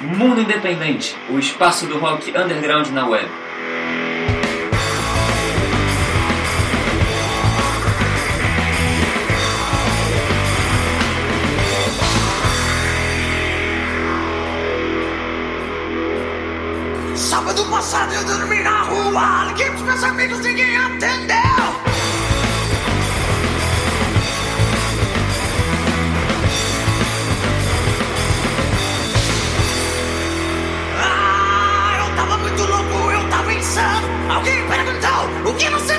Mundo Independente, o espaço do rock underground na web. Sábado passado eu dormi na rua, liguei pros meus amigos, ninguém atendeu. Insano. Alguém perguntou o que você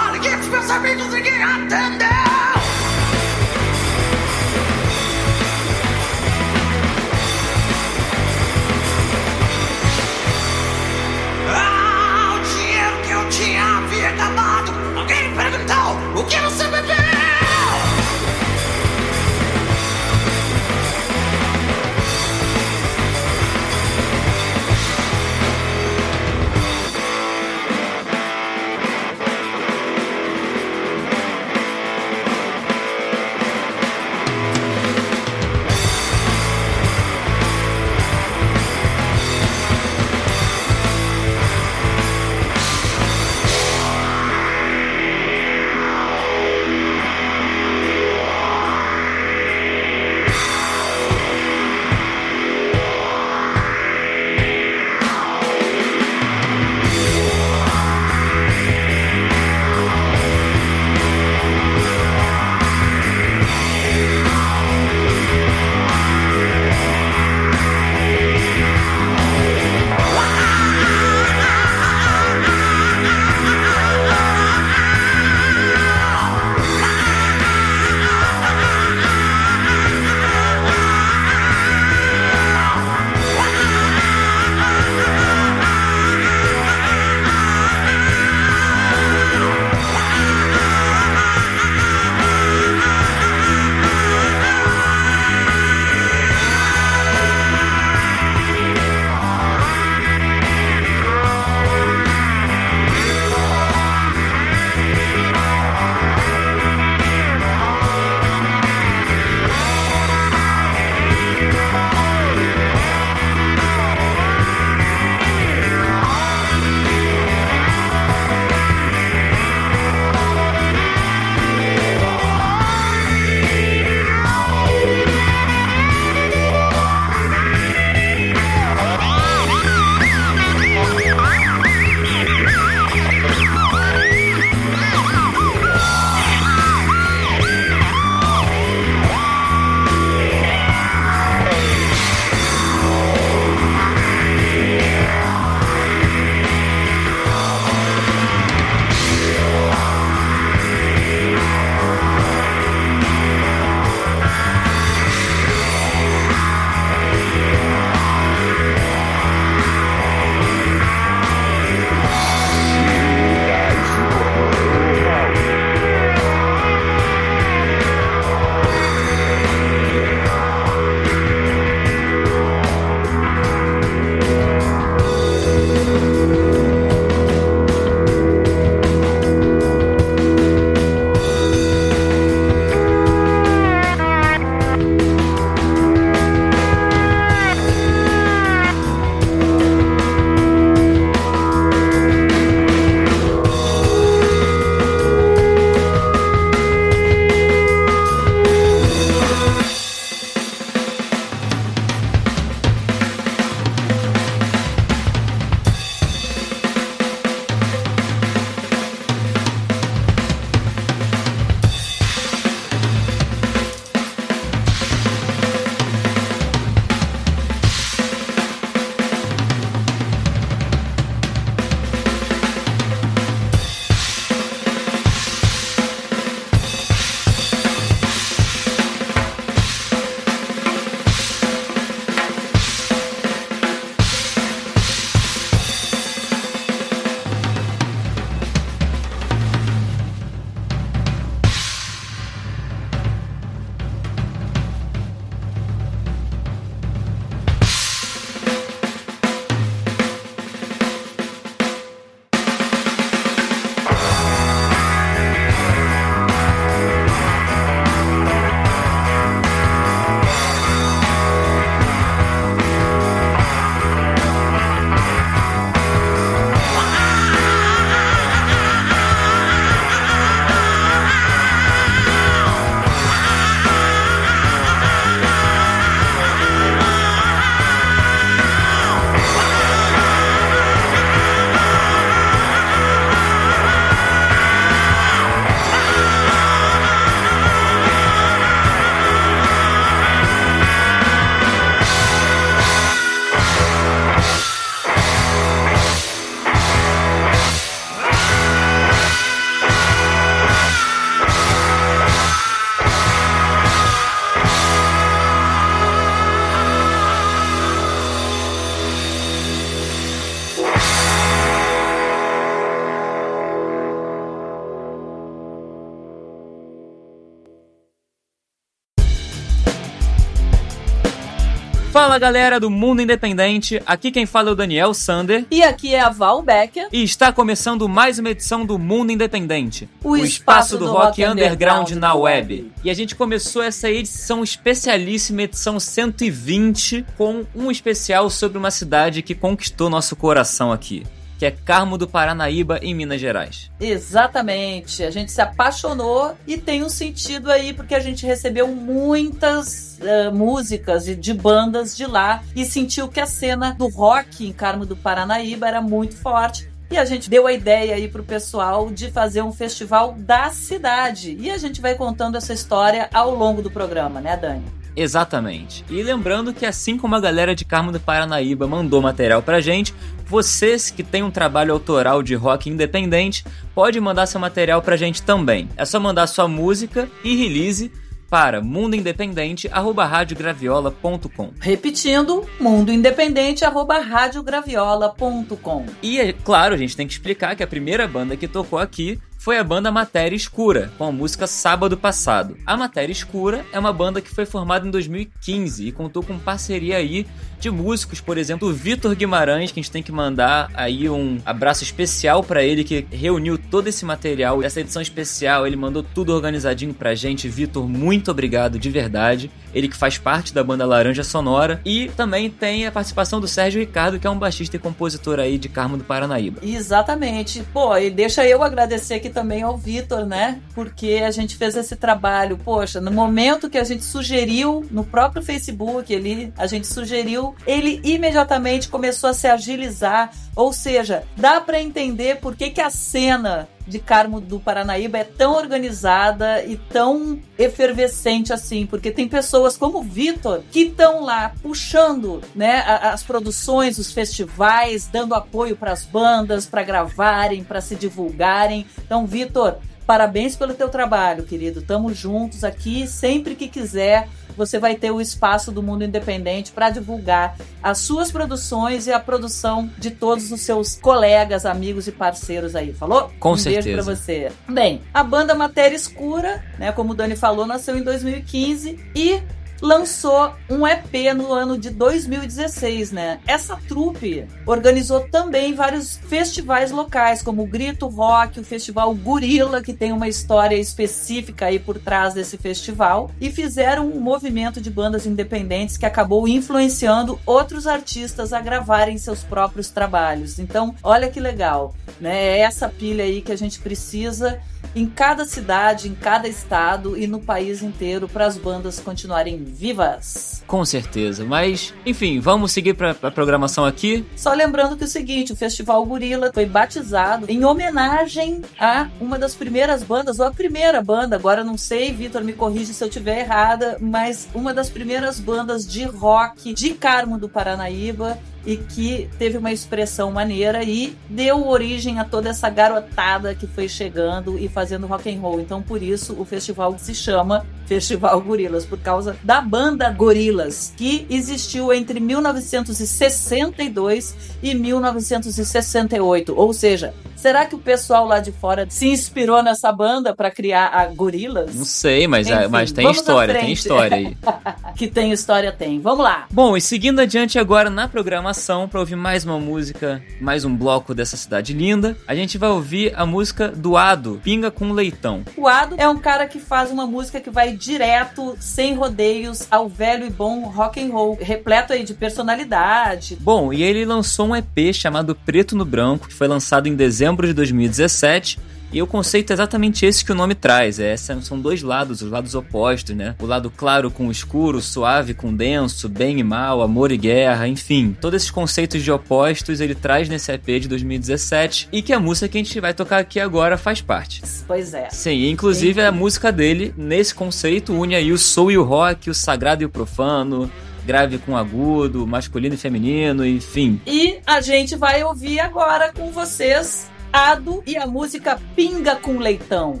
Fala galera do Mundo Independente, aqui quem fala é o Daniel Sander. E aqui é a Val Becker. E está começando mais uma edição do Mundo Independente, o, o espaço, espaço, do, do rock, rock underground, na web. web. E a gente começou essa edição especialíssima, edição 120, com um especial sobre uma cidade que conquistou nosso coração aqui que é Carmo do Paranaíba, em Minas Gerais. Exatamente. A gente se apaixonou e tem um sentido aí, porque a gente recebeu muitas uh, músicas de, de, bandas de lá e sentiu que a cena do rock em Carmo do Paranaíba era muito forte. E a gente deu a ideia aí pro pessoal de fazer um festival da cidade. E a gente vai contando essa história ao longo do programa, né, Dani? Exatamente. E lembrando que assim como a galera de Carmo do Paranaíba mandou material pra gente, vocês que têm um trabalho autoral de rock independente, pode mandar seu material pra gente também. É só mandar sua música e release para mundoindependente@radiograviola.com. Repetindo, mundoindependente@radiograviola.com. E é claro, a gente tem que explicar que a primeira banda que tocou aqui foi a banda Matéria Escura, com a música Sábado Passado. A Matéria Escura é uma banda que foi formada em 2015 e contou com parceria aí de músicos, por exemplo, o Vitor Guimarães, que a gente tem que mandar aí um abraço especial para ele que reuniu todo esse material, essa edição especial, ele mandou tudo organizadinho pra gente. Vitor, muito obrigado de verdade. Ele que faz parte da banda Laranja Sonora e também tem a participação do Sérgio Ricardo, que é um baixista e compositor aí de Carmo do Paranaíba. Exatamente. Pô, e deixa eu agradecer aqui também ao Vitor, né? Porque a gente fez esse trabalho. Poxa, no momento que a gente sugeriu, no próprio Facebook ali, a gente sugeriu, ele imediatamente começou a se agilizar. Ou seja, dá para entender por que, que a cena de Carmo do Paranaíba é tão organizada e tão efervescente assim, porque tem pessoas como o Vitor que estão lá puxando, né, as produções, os festivais, dando apoio para as bandas, para gravarem, para se divulgarem. Então, Vitor, parabéns pelo teu trabalho, querido. Tamo juntos aqui sempre que quiser você vai ter o espaço do mundo independente para divulgar as suas produções e a produção de todos os seus colegas, amigos e parceiros aí. Falou? Com um certeza. beijo para você. Bem, a banda Matéria Escura, né, como o Dani falou, nasceu em 2015 e lançou um EP no ano de 2016, né? Essa trupe organizou também vários festivais locais, como o Grito Rock, o Festival Gorila, que tem uma história específica aí por trás desse festival, e fizeram um movimento de bandas independentes que acabou influenciando outros artistas a gravarem seus próprios trabalhos. Então, olha que legal, né? É essa pilha aí que a gente precisa em cada cidade, em cada estado e no país inteiro para as bandas continuarem vivas. Com certeza, mas enfim, vamos seguir para a programação aqui. Só lembrando que é o seguinte, o Festival Gorila foi batizado em homenagem a uma das primeiras bandas, ou a primeira banda, agora não sei, Vitor me corrige se eu estiver errada, mas uma das primeiras bandas de rock de Carmo do Paranaíba e que teve uma expressão maneira e deu origem a toda essa garotada que foi chegando e fazendo rock and roll. Então por isso o festival se chama Festival Gorilas por causa da banda Gorilas, que existiu entre 1962 e 1968, ou seja, Será que o pessoal lá de fora se inspirou nessa banda para criar a Gorilas? Não sei, mas, Enfim, mas tem história, tem história aí. que tem história, tem. Vamos lá. Bom, e seguindo adiante agora na programação, para ouvir mais uma música, mais um bloco dessa cidade linda, a gente vai ouvir a música do Ado, Pinga com Leitão. O Ado é um cara que faz uma música que vai direto, sem rodeios, ao velho e bom rock and roll, repleto aí de personalidade. Bom, e ele lançou um EP chamado Preto no Branco, que foi lançado em dezembro dezembro de 2017. E o conceito é exatamente esse que o nome traz. É, são dois lados, os lados opostos, né? O lado claro com o escuro, suave com denso, bem e mal, amor e guerra, enfim. Todos esses conceitos de opostos ele traz nesse EP de 2017 e que a música que a gente vai tocar aqui agora faz parte. Pois é. Sim, inclusive a música dele, nesse conceito, une aí o soul e o rock, o sagrado e o profano, grave com agudo, masculino e feminino, enfim. E a gente vai ouvir agora com vocês Ado e a música Pinga com Leitão.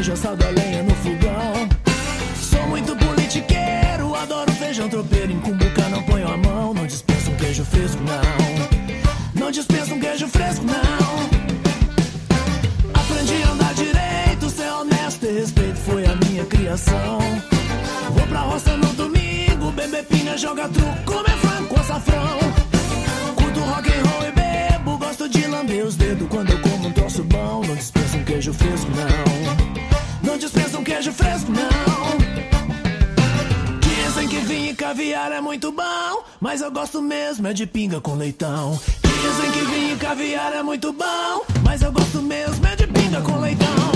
feijão assado a lenha no fogão. Sou muito politiqueiro, adoro feijão tropeiro. Em cumbuca não ponho a mão, não dispenso um queijo fresco, não. Não dispenso um queijo fresco, não. Aprendi a andar direito, ser honesto e respeito foi a minha criação. Vou pra roça no domingo, beber pinha, joga truco, comer frango com açafrão. Curto rock and roll e bebo, gosto de lamber os dedos quando eu como um troço bom. Não dispenso um queijo fresco, não peixe fresco, não. Dizem que vinho e caviar é muito bom, mas eu gosto mesmo é de pinga com leitão. Dizem que vinho e caviar é muito bom, mas eu gosto mesmo é de pinga com leitão.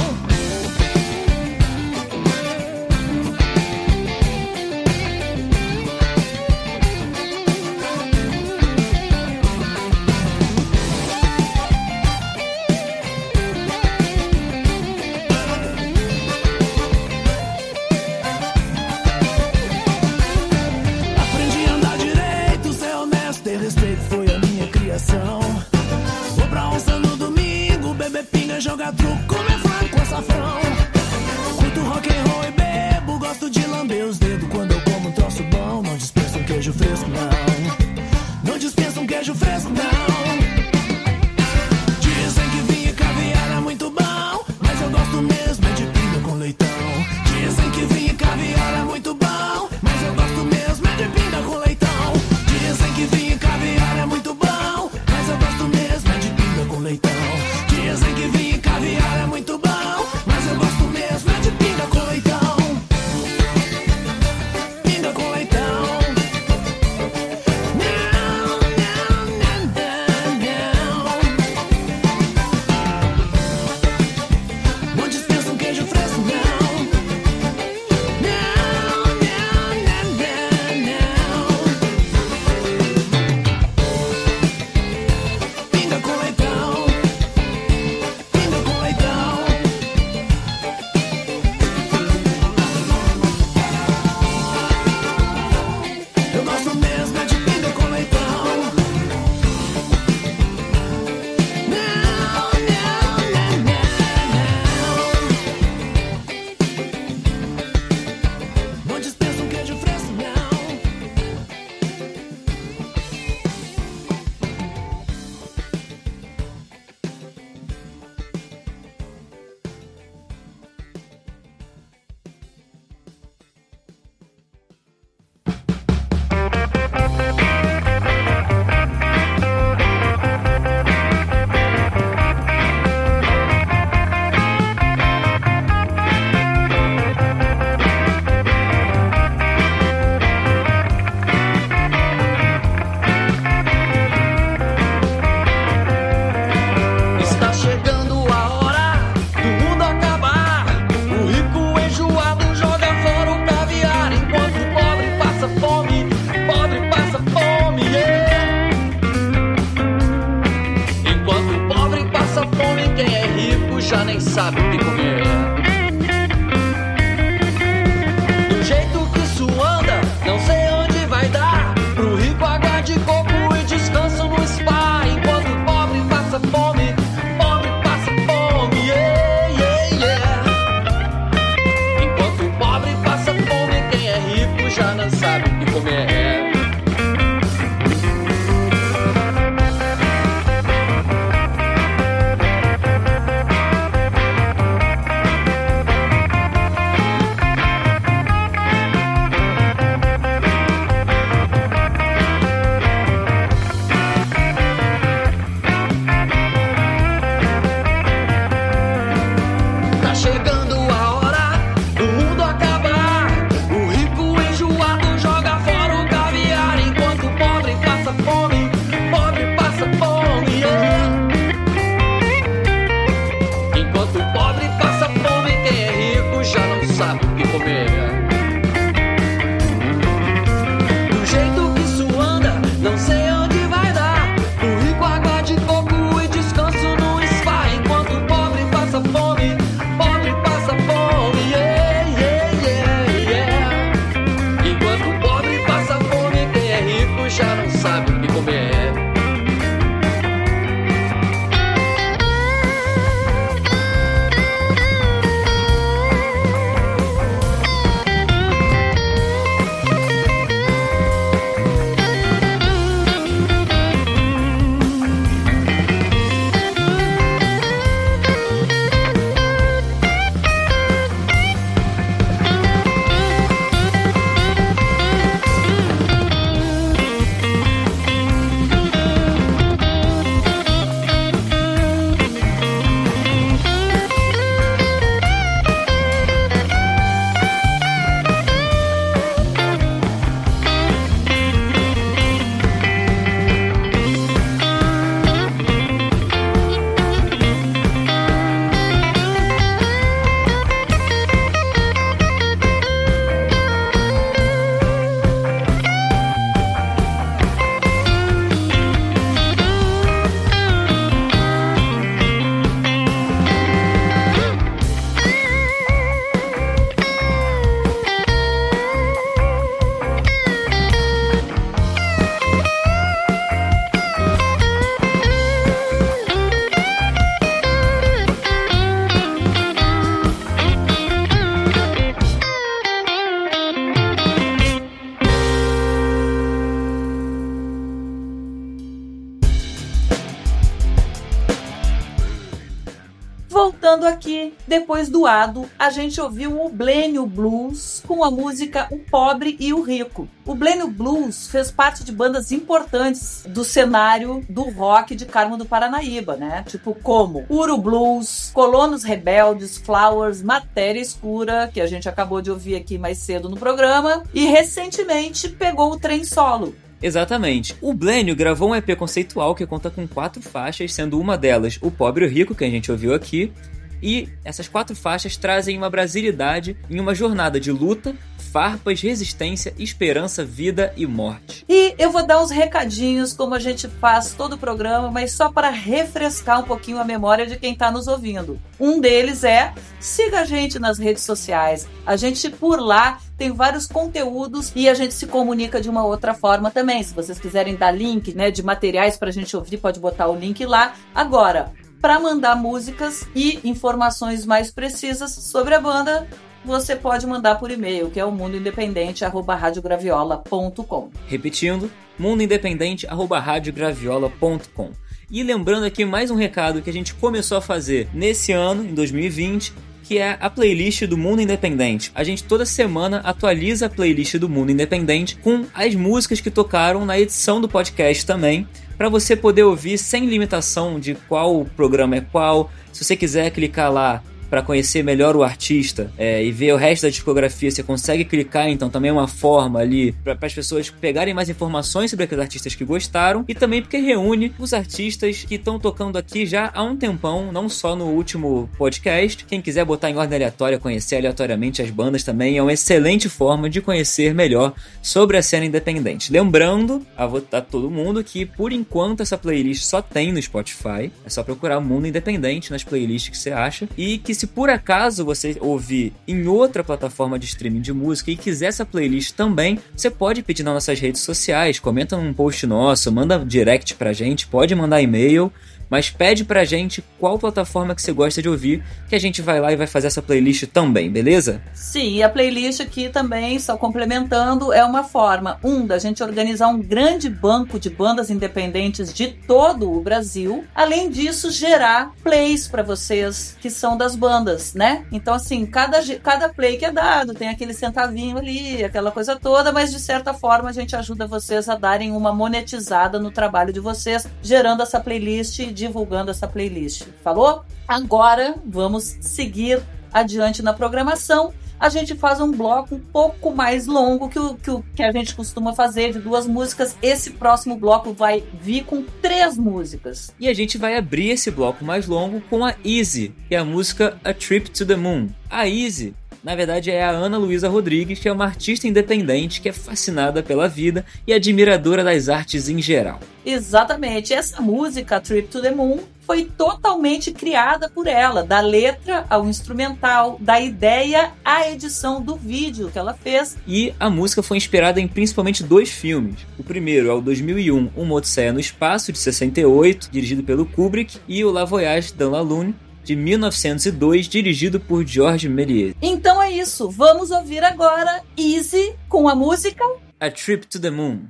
Depois do Ado, a gente ouviu o Blênio Blues com a música O Pobre e o Rico. O Blênio Blues fez parte de bandas importantes do cenário do rock de Carmo do Paranaíba, né? Tipo como Uro Blues, Colonos Rebeldes, Flowers, Matéria Escura, que a gente acabou de ouvir aqui mais cedo no programa, e recentemente pegou o trem solo. Exatamente. O Blênio gravou um EP conceitual que conta com quatro faixas, sendo uma delas O Pobre e o Rico, que a gente ouviu aqui. E essas quatro faixas trazem uma brasilidade em uma jornada de luta, farpas, resistência, esperança, vida e morte. E eu vou dar uns recadinhos, como a gente faz todo o programa, mas só para refrescar um pouquinho a memória de quem está nos ouvindo. Um deles é siga a gente nas redes sociais. A gente por lá tem vários conteúdos e a gente se comunica de uma outra forma também. Se vocês quiserem dar link, né, de materiais para a gente ouvir, pode botar o link lá. Agora, para mandar músicas e informações mais precisas sobre a banda, você pode mandar por e-mail, que é o mundoindependente@radiograviola.com. Repetindo, mundoindependente@radiograviola.com. E lembrando aqui mais um recado que a gente começou a fazer nesse ano, em 2020, que é a playlist do Mundo Independente. A gente toda semana atualiza a playlist do Mundo Independente com as músicas que tocaram na edição do podcast também, para você poder ouvir sem limitação de qual programa é qual. Se você quiser clicar lá para conhecer melhor o artista é, e ver o resto da discografia, você consegue clicar, então também é uma forma ali para as pessoas pegarem mais informações sobre aqueles artistas que gostaram e também porque reúne os artistas que estão tocando aqui já há um tempão, não só no último podcast. Quem quiser botar em ordem aleatória, conhecer aleatoriamente as bandas também é uma excelente forma de conhecer melhor sobre a cena independente. Lembrando a, a todo mundo que por enquanto essa playlist só tem no Spotify, é só procurar Mundo Independente nas playlists que você acha e que se se por acaso você ouvir em outra plataforma de streaming de música e quiser essa playlist também, você pode pedir nas nossas redes sociais, comenta num post nosso, manda direct pra gente, pode mandar e-mail mas pede pra gente qual plataforma que você gosta de ouvir, que a gente vai lá e vai fazer essa playlist também, beleza? Sim, a playlist aqui também, só complementando, é uma forma, um, da gente organizar um grande banco de bandas independentes de todo o Brasil, além disso, gerar plays para vocês que são das bandas, né? Então, assim, cada, cada play que é dado tem aquele centavinho ali, aquela coisa toda, mas de certa forma a gente ajuda vocês a darem uma monetizada no trabalho de vocês, gerando essa playlist divulgando essa playlist. Falou? Agora vamos seguir adiante na programação. A gente faz um bloco um pouco mais longo que o, que o que a gente costuma fazer, de duas músicas. Esse próximo bloco vai vir com três músicas. E a gente vai abrir esse bloco mais longo com a Easy, que é a música A Trip to the Moon. A Easy na verdade é a Ana Luísa Rodrigues, que é uma artista independente que é fascinada pela vida e admiradora das artes em geral. Exatamente. Essa música, Trip to the Moon, foi totalmente criada por ela, da letra ao instrumental, da ideia à edição do vídeo que ela fez. E a música foi inspirada em principalmente dois filmes. O primeiro é o 2001, Uma Odisseia no Espaço, de 68, dirigido pelo Kubrick, e o La Voyage dans la Lune, de 1902, dirigido por Georges Méliès. Então é isso, vamos ouvir agora Easy com a música A Trip to the Moon.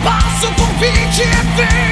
Onde ela passa o convite é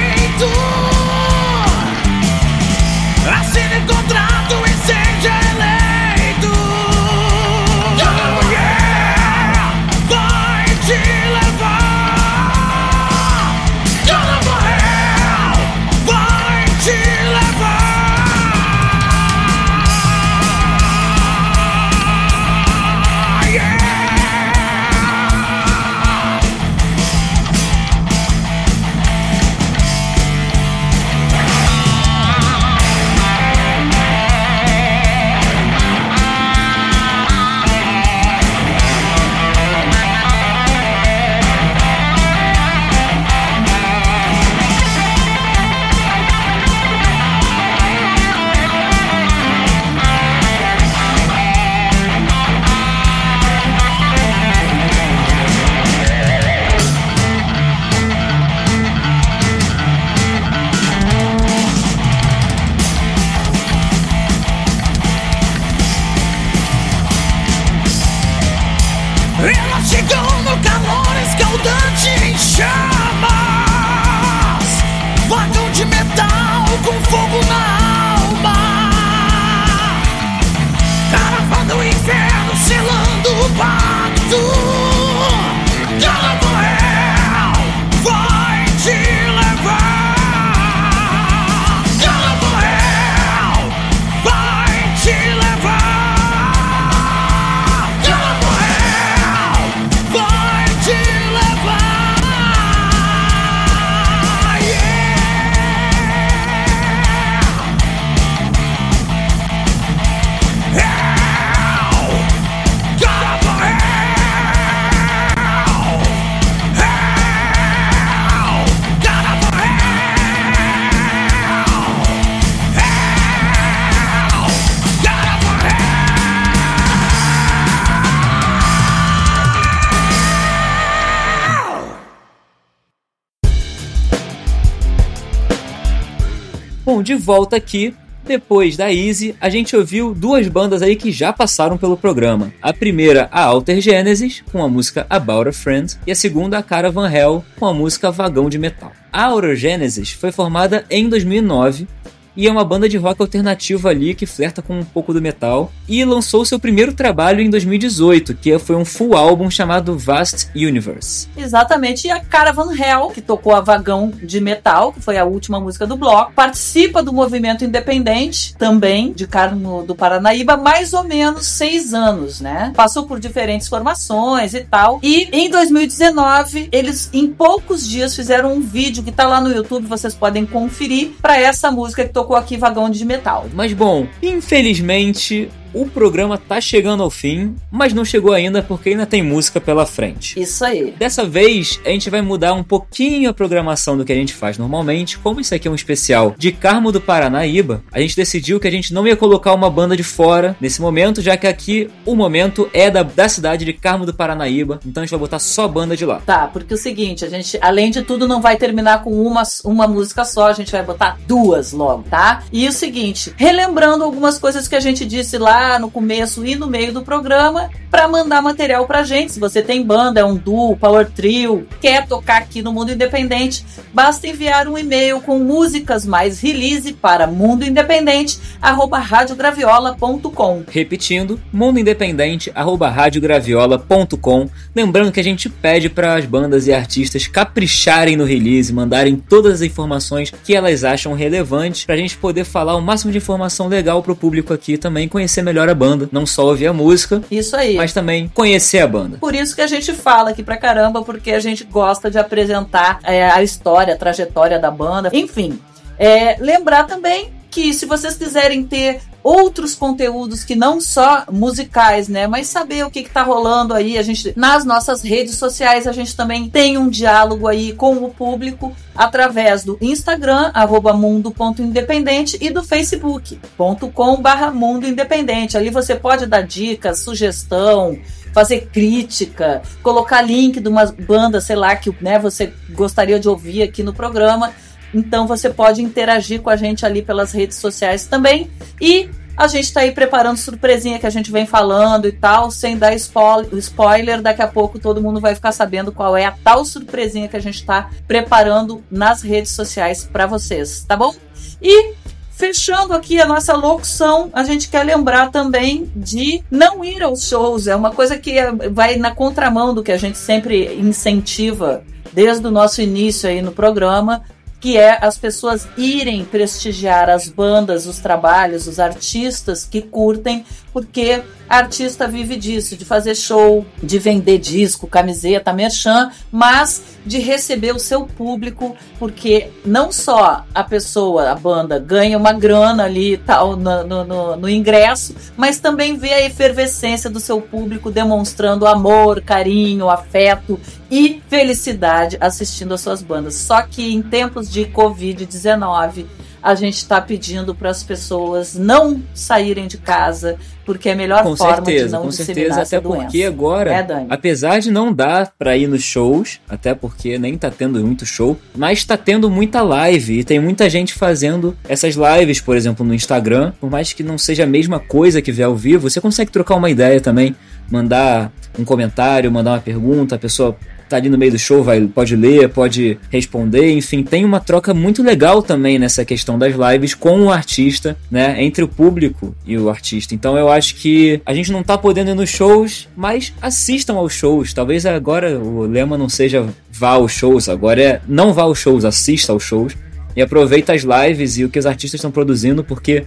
volta aqui. Depois da Easy, a gente ouviu duas bandas aí que já passaram pelo programa. A primeira, a Alter Genesis, com a música About a Friend, e a segunda, a Caravan Hell, com a música Vagão de Metal. A Outer Genesis foi formada em 2009 e é uma banda de rock alternativo ali que flerta com um pouco do metal e lançou seu primeiro trabalho em 2018, que foi um full álbum chamado Vast Universe. Exatamente. E a Caravan Hell, que tocou a Vagão de Metal, que foi a última música do bloco, participa do movimento independente, também, de Carmo do Paranaíba, mais ou menos seis anos, né? Passou por diferentes formações e tal. E em 2019, eles, em poucos dias, fizeram um vídeo que tá lá no YouTube, vocês podem conferir, para essa música que tocou aqui, Vagão de Metal. Mas bom, infelizmente o programa tá chegando ao fim, mas não chegou ainda porque ainda tem música pela frente. Isso aí. Dessa vez, a gente vai mudar um pouquinho a programação do que a gente faz normalmente. Como isso aqui é um especial de Carmo do Paranaíba, a gente decidiu que a gente não ia colocar uma banda de fora nesse momento, já que aqui o momento é da, da cidade de Carmo do Paranaíba. Então a gente vai botar só banda de lá. Tá, porque é o seguinte, a gente, além de tudo, não vai terminar com uma, uma música só, a gente vai botar duas logo, tá? E o seguinte, relembrando algumas coisas que a gente disse lá no começo e no meio do programa, para mandar material pra gente. Se você tem banda, é um duo, power trio, quer tocar aqui no Mundo Independente, basta enviar um e-mail com músicas mais release para mundoindependente@radiograviola.com. Repetindo, mundoindependente@radiograviola.com. Lembrando que a gente pede para as bandas e artistas capricharem no release, mandarem todas as informações que elas acham relevantes pra gente poder falar o máximo de informação legal pro público aqui também conhecer melhor a banda, não só ouvir a música, Isso aí. mas também conhecer a banda. Por isso que a gente fala aqui pra caramba, porque a gente gosta de apresentar é, a história, a trajetória da banda. Enfim. É, lembrar também que se vocês quiserem ter outros conteúdos que não só musicais, né, mas saber o que está rolando aí, a gente nas nossas redes sociais a gente também tem um diálogo aí com o público através do Instagram mundo.independente e do facebook.com barra mundo independente. Ali você pode dar dicas, sugestão, fazer crítica, colocar link de uma banda, sei lá, que né, você gostaria de ouvir aqui no programa. Então você pode interagir com a gente ali pelas redes sociais também. E a gente está aí preparando surpresinha que a gente vem falando e tal, sem dar spo- spoiler. Daqui a pouco todo mundo vai ficar sabendo qual é a tal surpresinha que a gente está preparando nas redes sociais para vocês, tá bom? E Fechando aqui a nossa locução, a gente quer lembrar também de não ir aos shows. É uma coisa que é- vai na contramão do que a gente sempre incentiva desde o nosso início aí no programa, que é as pessoas irem prestigiar as bandas, os trabalhos, os artistas que curtem, porque artista vive disso, de fazer show, de vender disco, camiseta, merchan, mas de receber o seu público, porque não só a pessoa, a banda, ganha uma grana ali tal no, no- no ingresso, mas também vê a efervescência do seu público demonstrando amor, carinho, afeto e felicidade assistindo às suas bandas. Só que em tempos de Covid-19, a gente está pedindo para as pessoas não saírem de casa, porque é a melhor Com forma de certeza, não com disseminar certeza, até porque agora, É, apesar de não dar pra ir nos shows, até porque nem tá tendo muito show, mas tá tendo muita live e tem muita gente fazendo essas lives, por exemplo, no Instagram, por mais que não seja a mesma coisa que ver ao vivo, você consegue trocar uma ideia também, mandar um comentário, mandar uma pergunta, a pessoa tá ali no meio do show, vai, pode ler, pode responder, enfim, tem uma troca muito legal também nessa questão das lives com o artista, né, entre o público e o artista. Então eu acho que a gente não tá podendo ir nos shows, mas assistam aos shows. Talvez agora o lema não seja vá aos shows, agora é não vá aos shows, assista aos shows. E aproveita as lives e o que os artistas estão produzindo, porque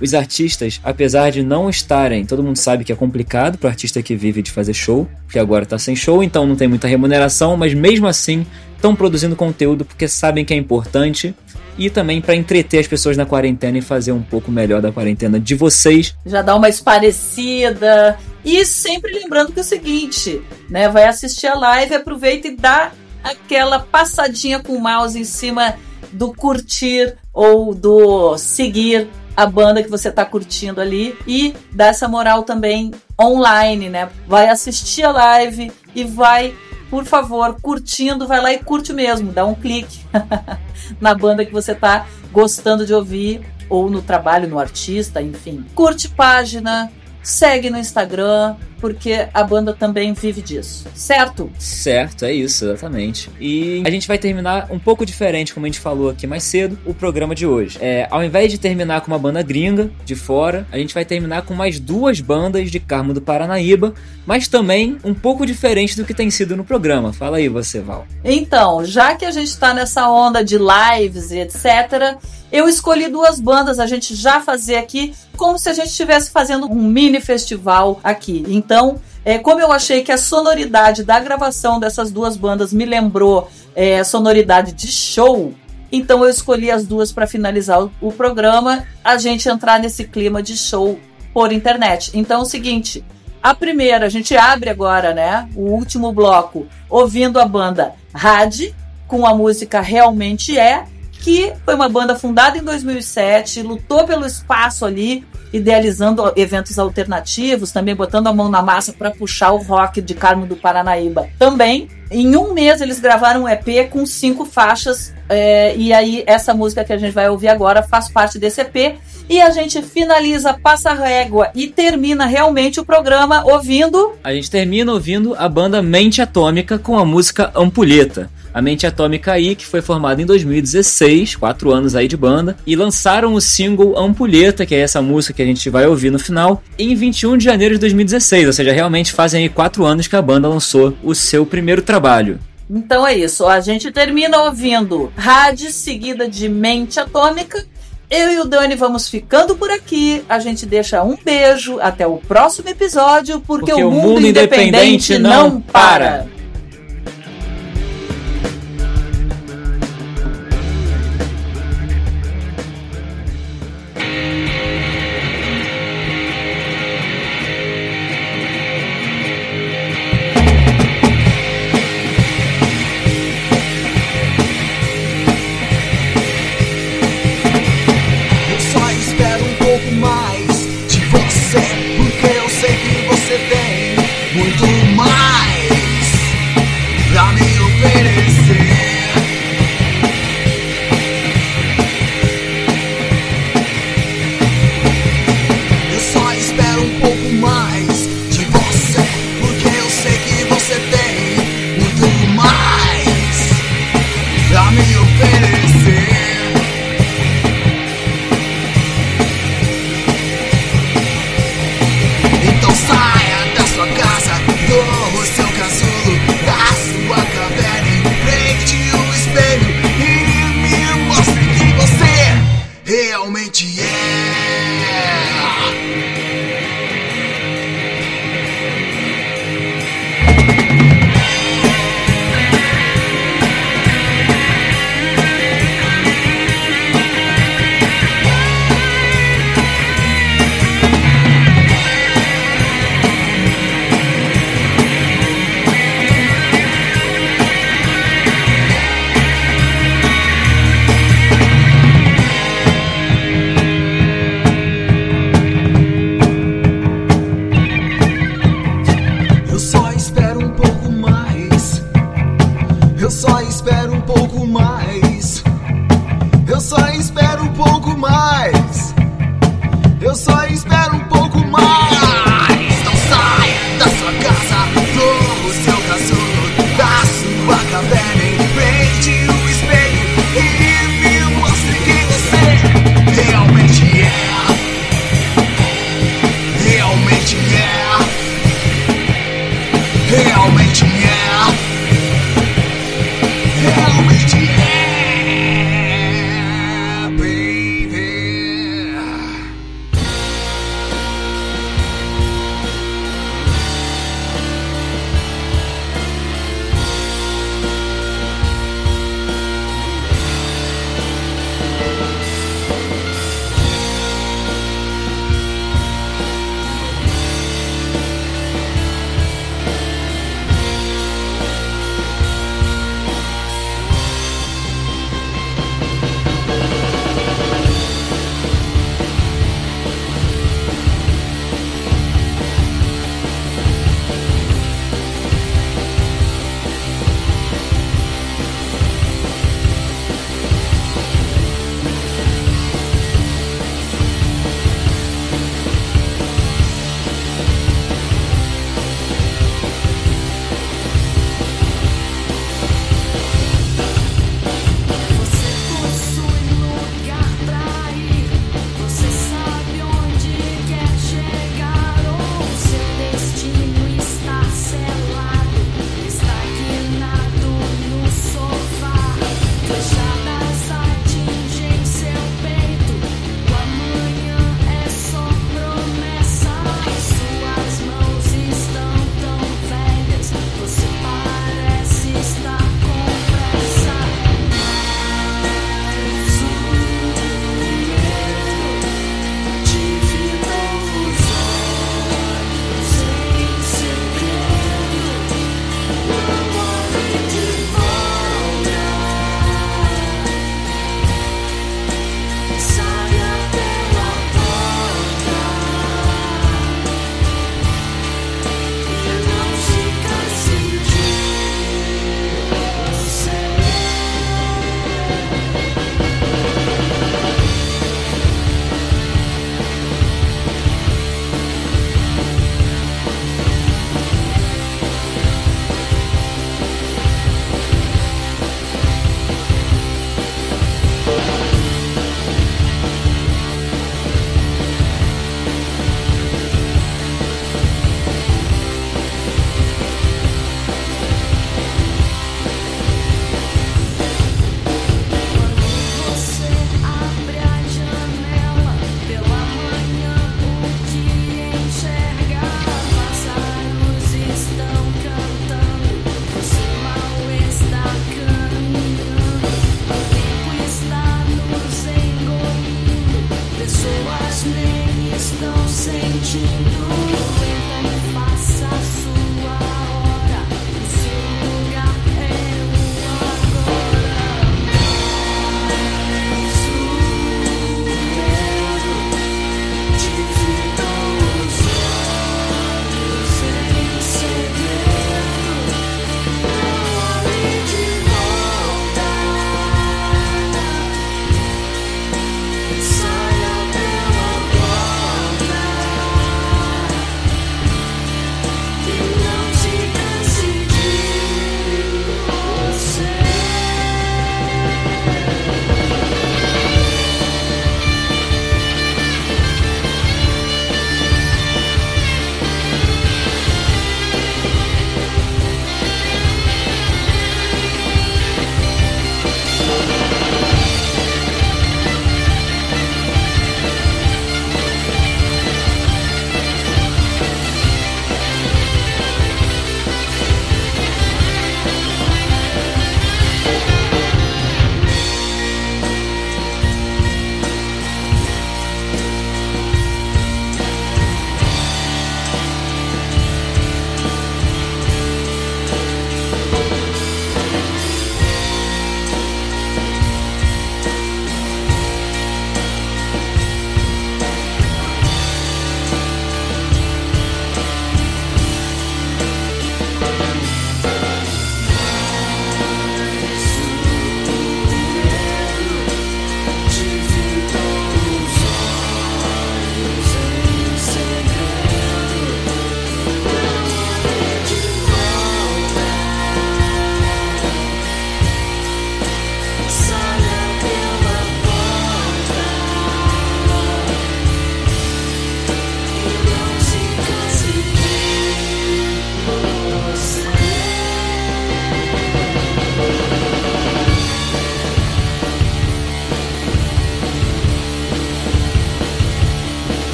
os artistas, apesar de não estarem, todo mundo sabe que é complicado para o artista que vive de fazer show, porque agora tá sem show, então não tem muita remuneração, mas mesmo assim estão produzindo conteúdo porque sabem que é importante e também para entreter as pessoas na quarentena e fazer um pouco melhor da quarentena de vocês. já dá uma esparecida. E sempre lembrando que é o seguinte, né? Vai assistir a live, aproveita e dá aquela passadinha com o mouse em cima do curtir ou do seguir a banda que você tá curtindo ali e dá essa moral também online, né? Vai assistir a live e vai, por favor, curtindo, vai lá e curte mesmo, dá um clique na banda que você tá gostando de ouvir ou no trabalho, no artista, enfim. Curte página, segue no Instagram, porque a banda também vive disso, certo? Certo, é isso, exatamente. E a gente vai terminar um pouco diferente, como a gente falou aqui mais cedo, o programa de hoje. É, ao invés de terminar com uma banda gringa de fora, a gente vai terminar com mais duas bandas de Carmo do Paranaíba, mas também um pouco diferente do que tem sido no programa. Fala aí você, Val. Então, já que a gente está nessa onda de lives e etc., eu escolhi duas bandas a gente já fazer aqui, como se a gente estivesse fazendo um mini festival aqui. Então, é, como eu achei que a sonoridade da gravação dessas duas bandas me lembrou é, a sonoridade de show, então eu escolhi as duas para finalizar o, o programa, a gente entrar nesse clima de show por internet. Então é o seguinte, a primeira, a gente abre agora, né? O último bloco, ouvindo a banda Rad, com a música Realmente É, que foi uma banda fundada em 2007, lutou pelo espaço ali, idealizando eventos alternativos, também botando a mão na massa para puxar o rock de Carmo do Paranaíba. Também, em um mês, eles gravaram um EP com cinco faixas, é, e aí essa música que a gente vai ouvir agora faz parte desse EP. E a gente finaliza Passa Régua e termina realmente o programa ouvindo A gente termina ouvindo a banda Mente Atômica com a música Ampulheta. A Mente Atômica aí, que foi formada em 2016, quatro anos aí de banda, e lançaram o single Ampulheta, que é essa música que a gente vai ouvir no final, em 21 de janeiro de 2016, ou seja, realmente fazem aí quatro anos que a banda lançou o seu primeiro trabalho. Então é isso, a gente termina ouvindo Rádio seguida de Mente Atômica. Eu e o Dani vamos ficando por aqui. A gente deixa um beijo até o próximo episódio, porque, o mundo, independente, não para.